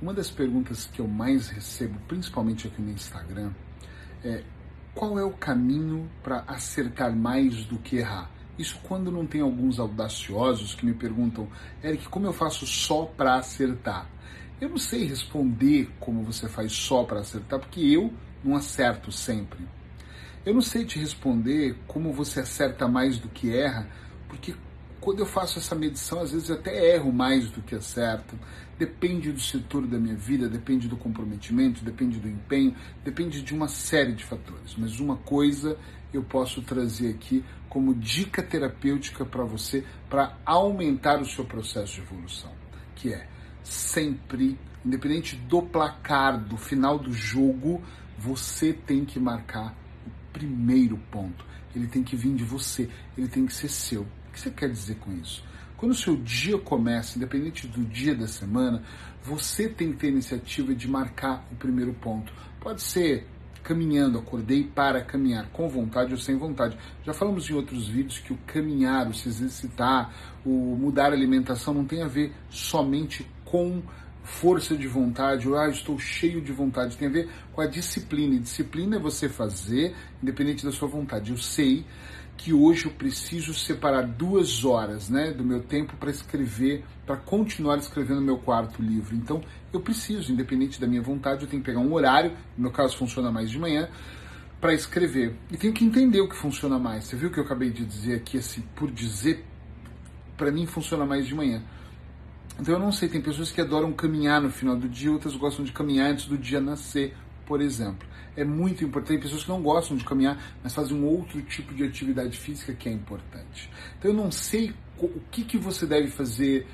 Uma das perguntas que eu mais recebo, principalmente aqui no Instagram, é qual é o caminho para acertar mais do que errar? Isso quando não tem alguns audaciosos que me perguntam, Eric, como eu faço só para acertar? Eu não sei responder como você faz só para acertar, porque eu não acerto sempre. Eu não sei te responder como você acerta mais do que erra, porque quando eu faço essa medição, às vezes até erro mais do que acerto. Depende do setor da minha vida, depende do comprometimento, depende do empenho, depende de uma série de fatores. Mas uma coisa eu posso trazer aqui como dica terapêutica para você para aumentar o seu processo de evolução, que é sempre, independente do placar, do final do jogo, você tem que marcar o primeiro ponto. Ele tem que vir de você, ele tem que ser seu. Você quer dizer com isso? Quando o seu dia começa, independente do dia da semana, você tem que ter a iniciativa de marcar o primeiro ponto. Pode ser caminhando, acordei para caminhar, com vontade ou sem vontade. Já falamos em outros vídeos que o caminhar, o se exercitar, o mudar a alimentação não tem a ver somente com força de vontade, ou ah, estou cheio de vontade, tem a ver com a disciplina. E disciplina é você fazer, independente da sua vontade. Eu sei que hoje eu preciso separar duas horas né, do meu tempo para escrever, para continuar escrevendo meu quarto livro. Então, eu preciso, independente da minha vontade, eu tenho que pegar um horário, no meu caso funciona mais de manhã, para escrever. E tenho que entender o que funciona mais. Você viu o que eu acabei de dizer aqui, assim, por dizer, para mim funciona mais de manhã. Então eu não sei, tem pessoas que adoram caminhar no final do dia, outras gostam de caminhar antes do dia nascer, por exemplo. É muito importante. Tem pessoas que não gostam de caminhar, mas fazem um outro tipo de atividade física que é importante. Então eu não sei o que, que você deve fazer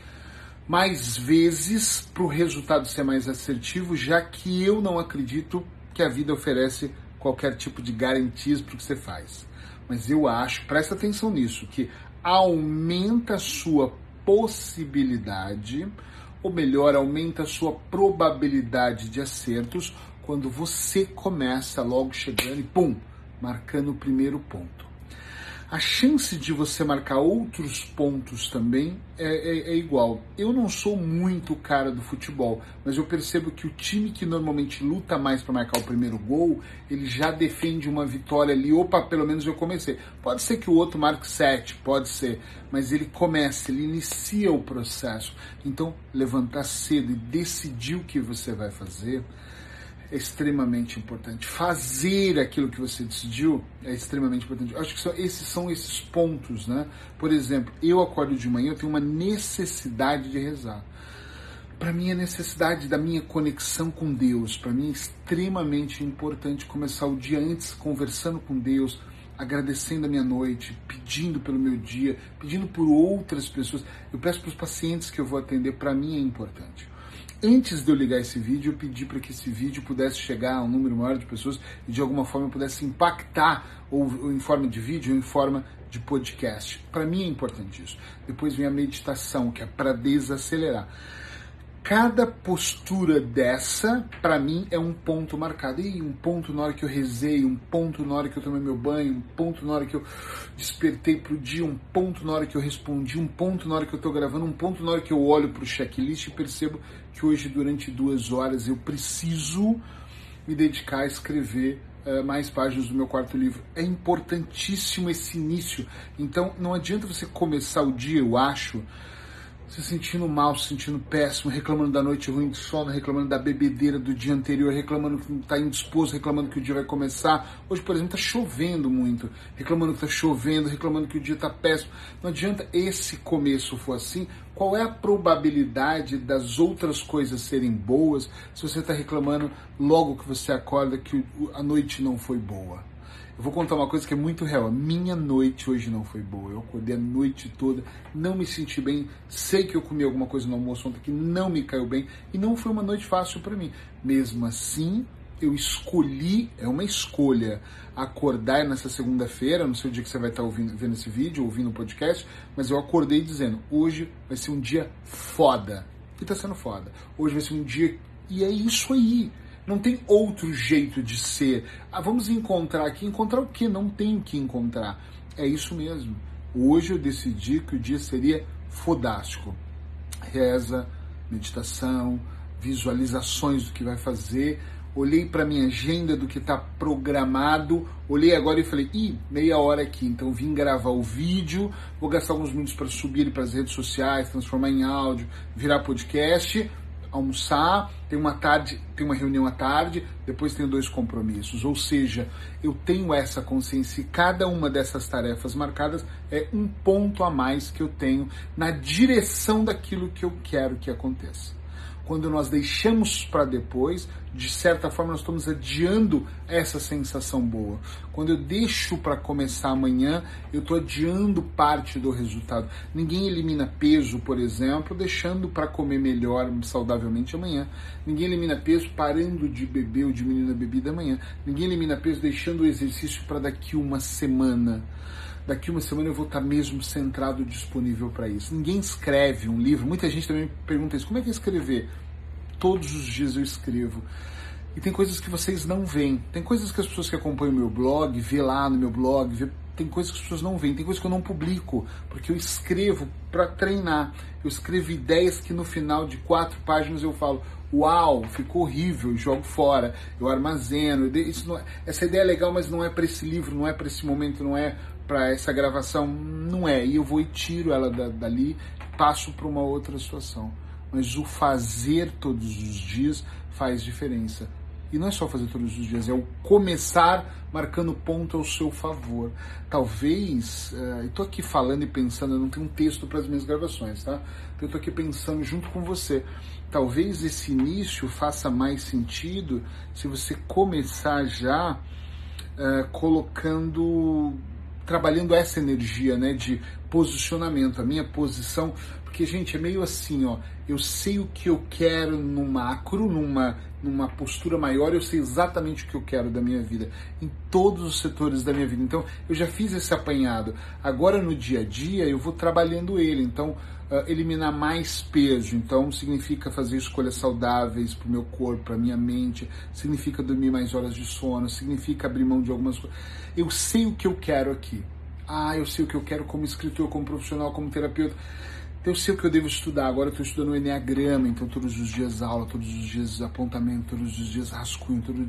mais vezes para o resultado ser mais assertivo, já que eu não acredito que a vida oferece qualquer tipo de garantias para o que você faz. Mas eu acho, presta atenção nisso, que aumenta a sua possibilidade, ou melhor, aumenta a sua probabilidade de acertos quando você começa logo chegando e pum, marcando o primeiro ponto a chance de você marcar outros pontos também é, é, é, igual. Eu não sou muito cara do futebol, mas eu percebo que o time que normalmente luta mais para marcar o primeiro gol, ele já defende uma vitória ali. Opa, pelo menos eu comecei. Pode ser que o outro marque sete, pode ser, mas ele começa, ele inicia o processo. Então, levantar cedo e decidir o que você vai fazer é extremamente importante. Fazer aquilo que você decidiu é extremamente importante. Eu acho que só, esses são esses pontos, né? Por exemplo, eu acordo de manhã, eu tenho uma necessidade de rezar. Para mim, a necessidade da minha conexão com Deus, para mim é extremamente importante começar o dia antes conversando com Deus, agradecendo a minha noite, pedindo pelo meu dia, pedindo por outras pessoas. Eu peço para os pacientes que eu vou atender, para mim é importante. Antes de eu ligar esse vídeo, eu pedi para que esse vídeo pudesse chegar a um número maior de pessoas e de alguma forma pudesse impactar, ou, ou em forma de vídeo, ou em forma de podcast. Para mim é importante isso. Depois vem a meditação, que é para desacelerar cada postura dessa, para mim, é um ponto marcado. E um ponto na hora que eu rezei, um ponto na hora que eu tomei meu banho, um ponto na hora que eu despertei pro dia, um ponto na hora que eu respondi, um ponto na hora que eu tô gravando, um ponto na hora que eu olho pro checklist e percebo que hoje, durante duas horas, eu preciso me dedicar a escrever uh, mais páginas do meu quarto livro. É importantíssimo esse início. Então, não adianta você começar o dia, eu acho se sentindo mal, se sentindo péssimo, reclamando da noite ruim de sono, reclamando da bebedeira do dia anterior, reclamando que está indisposto, reclamando que o dia vai começar. Hoje, por exemplo, está chovendo muito, reclamando que está chovendo, reclamando que o dia está péssimo. Não adianta esse começo for assim. Qual é a probabilidade das outras coisas serem boas se você está reclamando logo que você acorda que a noite não foi boa? Eu vou contar uma coisa que é muito real. A minha noite hoje não foi boa. Eu acordei a noite toda, não me senti bem. Sei que eu comi alguma coisa no almoço ontem que não me caiu bem e não foi uma noite fácil para mim. Mesmo assim, eu escolhi, é uma escolha, acordar nessa segunda-feira, não sei o dia que você vai estar ouvindo, vendo esse vídeo, ouvindo o podcast, mas eu acordei dizendo: hoje vai ser um dia foda. E tá sendo foda. Hoje vai ser um dia. E é isso aí. Não tem outro jeito de ser. Ah, vamos encontrar aqui. Encontrar o que? Não tem o que encontrar. É isso mesmo. Hoje eu decidi que o dia seria fodástico. Reza, meditação, visualizações do que vai fazer, olhei para minha agenda do que está programado, olhei agora e falei, ih, meia hora aqui, então vim gravar o vídeo, vou gastar alguns minutos para subir ele para as redes sociais, transformar em áudio, virar podcast, almoçar, tem uma tarde, tem uma reunião à tarde, depois tenho dois compromissos. Ou seja, eu tenho essa consciência e cada uma dessas tarefas marcadas é um ponto a mais que eu tenho na direção daquilo que eu quero que aconteça quando nós deixamos para depois, de certa forma nós estamos adiando essa sensação boa. Quando eu deixo para começar amanhã, eu estou adiando parte do resultado. Ninguém elimina peso, por exemplo, deixando para comer melhor, saudavelmente amanhã. Ninguém elimina peso parando de beber ou diminuindo a bebida amanhã. Ninguém elimina peso deixando o exercício para daqui uma semana daqui uma semana eu vou estar mesmo centrado, disponível para isso. Ninguém escreve um livro, muita gente também pergunta isso, como é que é escrever? Todos os dias eu escrevo. E tem coisas que vocês não veem. Tem coisas que as pessoas que acompanham o meu blog, vê lá no meu blog, vê, tem coisas que as pessoas não veem, tem coisas que eu não publico, porque eu escrevo para treinar. Eu escrevo ideias que no final de quatro páginas eu falo, uau, ficou horrível, jogo fora, eu armazeno. Isso não, é, essa ideia é legal, mas não é para esse livro, não é para esse momento, não é para essa gravação, não é. E eu vou e tiro ela da, dali, passo para uma outra situação. Mas o fazer todos os dias faz diferença. E não é só fazer todos os dias, é o começar marcando ponto ao seu favor. Talvez, uh, eu estou aqui falando e pensando, eu não tenho um texto para as minhas gravações, tá? Então eu estou aqui pensando junto com você. Talvez esse início faça mais sentido se você começar já uh, colocando trabalhando essa energia, né, de posicionamento, a minha posição, porque gente, é meio assim, ó, eu sei o que eu quero no macro, numa numa postura maior, eu sei exatamente o que eu quero da minha vida, em todos os setores da minha vida. Então, eu já fiz esse apanhado. Agora no dia a dia, eu vou trabalhando ele. Então, uh, eliminar mais peso, então significa fazer escolhas saudáveis para o meu corpo, para minha mente, significa dormir mais horas de sono, significa abrir mão de algumas coisas eu sei o que eu quero aqui. Ah, eu sei o que eu quero como escritor, como profissional, como terapeuta. Eu sei o que eu devo estudar. Agora eu estou estudando o Enneagrama, então todos os dias aula, todos os dias apontamento, todos os dias rascunho, todas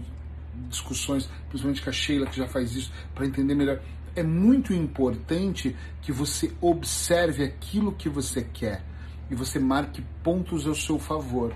discussões, principalmente com a Sheila, que já faz isso, para entender melhor. É muito importante que você observe aquilo que você quer e você marque pontos ao seu favor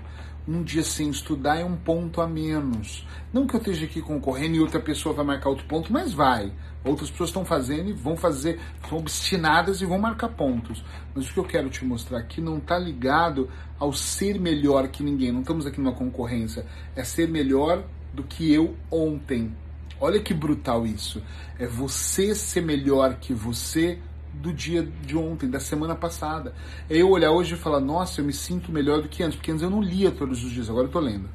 um dia sem estudar é um ponto a menos. Não que eu esteja aqui concorrendo e outra pessoa vai marcar outro ponto, mas vai. Outras pessoas estão fazendo e vão fazer, são obstinadas e vão marcar pontos. Mas o que eu quero te mostrar aqui não está ligado ao ser melhor que ninguém. Não estamos aqui numa concorrência. É ser melhor do que eu ontem. Olha que brutal isso. É você ser melhor que você do dia de ontem, da semana passada. É eu olhar hoje e falar, nossa, eu me sinto melhor do que antes, porque antes eu não lia todos os dias, agora eu tô lendo.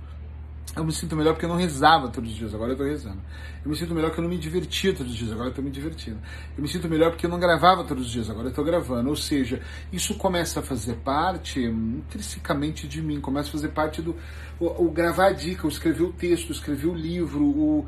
Eu me sinto melhor porque eu não rezava todos os dias, agora eu tô rezando. Eu me sinto melhor porque eu não me divertia todos os dias, agora eu tô me divertindo. Eu me sinto melhor porque eu não gravava todos os dias, agora eu tô gravando. Ou seja, isso começa a fazer parte intrinsecamente de mim, começa a fazer parte do. O, o gravar a dica, o escrever o texto, escrever o livro, o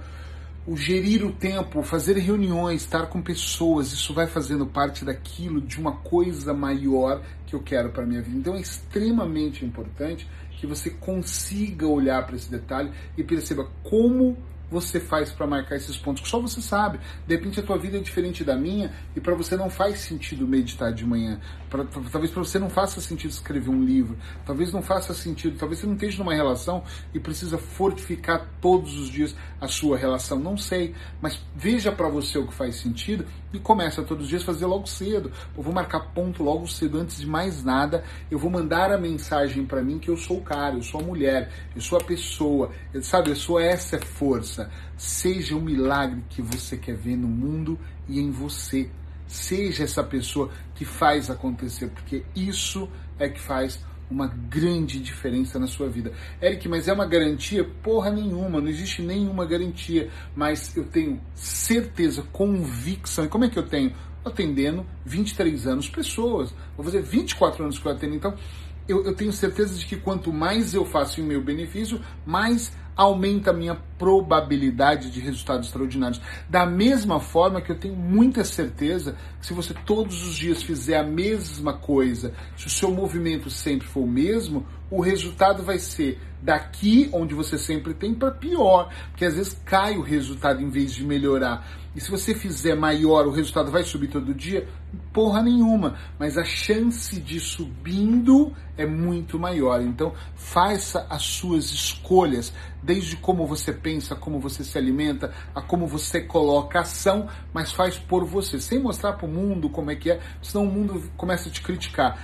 o gerir o tempo, fazer reuniões, estar com pessoas, isso vai fazendo parte daquilo, de uma coisa maior que eu quero para minha vida. Então é extremamente importante que você consiga olhar para esse detalhe e perceba como você faz para marcar esses pontos que só você sabe. De repente a tua vida é diferente da minha e para você não faz sentido meditar de manhã. Pra, talvez para você não faça sentido escrever um livro. Talvez não faça sentido. Talvez você não esteja numa relação e precisa fortificar todos os dias a sua relação. Não sei, mas veja para você o que faz sentido e começa todos os dias a fazer logo cedo. Eu vou marcar ponto logo cedo. Antes de mais nada, eu vou mandar a mensagem para mim que eu sou o cara, eu sou a mulher, eu sou a pessoa. Sabe, eu sou essa força Seja o milagre que você quer ver no mundo e em você. Seja essa pessoa que faz acontecer, porque isso é que faz uma grande diferença na sua vida. Eric, mas é uma garantia? Porra nenhuma, não existe nenhuma garantia, mas eu tenho certeza, convicção. E como é que eu tenho? Atendendo 23 anos pessoas. Vou fazer 24 anos que eu atendo, então eu, eu tenho certeza de que quanto mais eu faço em meu benefício, mais aumenta a minha probabilidade de resultados extraordinários. Da mesma forma que eu tenho muita certeza que se você todos os dias fizer a mesma coisa, se o seu movimento sempre for o mesmo, o resultado vai ser daqui, onde você sempre tem, para pior. Porque às vezes cai o resultado em vez de melhorar. E se você fizer maior, o resultado vai subir todo dia? Porra nenhuma. Mas a chance de subindo é muito maior. Então, faça as suas escolhas, desde como você pensa, como você se alimenta, a como você coloca ação, mas faz por você, sem mostrar para o mundo como é que é, senão o mundo começa a te criticar.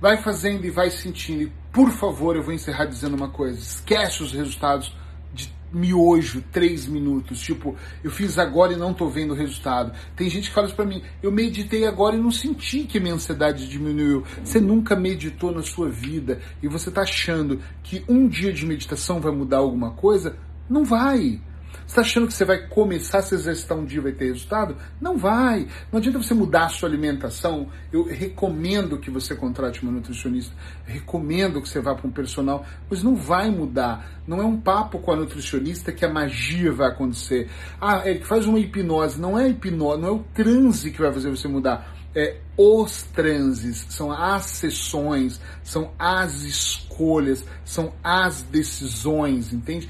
Vai fazendo e vai sentindo. E, por favor, eu vou encerrar dizendo uma coisa: esquece os resultados de miojo, três minutos. Tipo, eu fiz agora e não tô vendo o resultado. Tem gente que fala isso pra mim, eu meditei agora e não senti que minha ansiedade diminuiu. Você nunca meditou na sua vida e você tá achando que um dia de meditação vai mudar alguma coisa? Não vai. Você está achando que você vai começar a se exercitar um dia e vai ter resultado? Não vai. Não adianta você mudar a sua alimentação. Eu recomendo que você contrate uma nutricionista. Recomendo que você vá para um personal, mas não vai mudar. Não é um papo com a nutricionista que a magia vai acontecer. Ah, ele faz uma hipnose. Não é hipnose, não é o transe que vai fazer você mudar. É os transes, são as sessões, são as escolhas, são as decisões, entende?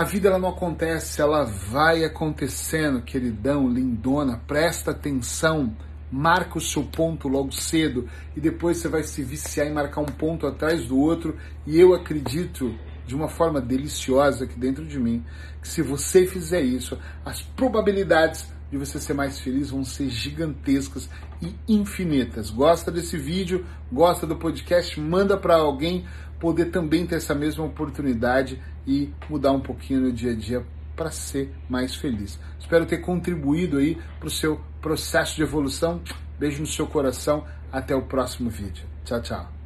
A vida ela não acontece, ela vai acontecendo, queridão, lindona, presta atenção, marca o seu ponto logo cedo e depois você vai se viciar em marcar um ponto atrás do outro. E eu acredito de uma forma deliciosa aqui dentro de mim que se você fizer isso, as probabilidades de você ser mais feliz vão ser gigantescas e infinitas. Gosta desse vídeo? Gosta do podcast? Manda para alguém poder também ter essa mesma oportunidade e mudar um pouquinho no dia a dia para ser mais feliz. Espero ter contribuído aí para o seu processo de evolução. Beijo no seu coração. Até o próximo vídeo. Tchau, tchau.